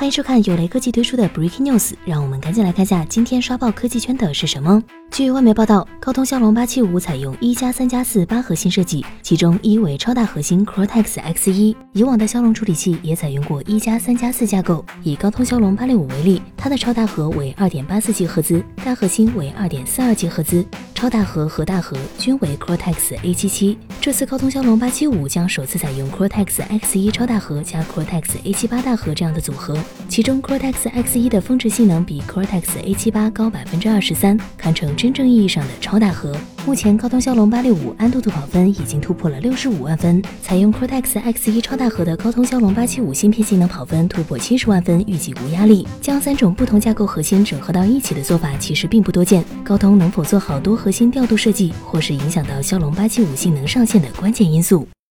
欢迎收看有雷科技推出的 Breaking News，让我们赶紧来看下今天刷爆科技圈的是什么。据外媒报道，高通骁龙八七五采用一加三加四八核心设计，其中一为超大核心 Cortex X 一。以往的骁龙处理器也采用过一加三加四架构。以高通骁龙八六五为例，它的超大核为二点八四 G 赫兹，大核心为二点四二 G 赫兹，超大核和大核均为 Cortex A 七七。这次高通骁龙八七五将首次采用 Cortex X1 超大核加 Cortex A 七八大核这样的组合。其中 Cortex X1 的峰值性能比 Cortex A78 高百分之二十三，堪称真正意义上的超大核。目前高通骁龙八六五安兔兔跑分已经突破了六十五万分，采用 Cortex X1 超大核的高通骁龙八七五芯片性能跑分突破七十万分，预计无压力。将三种不同架构核心整合到一起的做法其实并不多见，高通能否做好多核核心调度设计，或是影响到骁龙八七五性能上限的关键因素。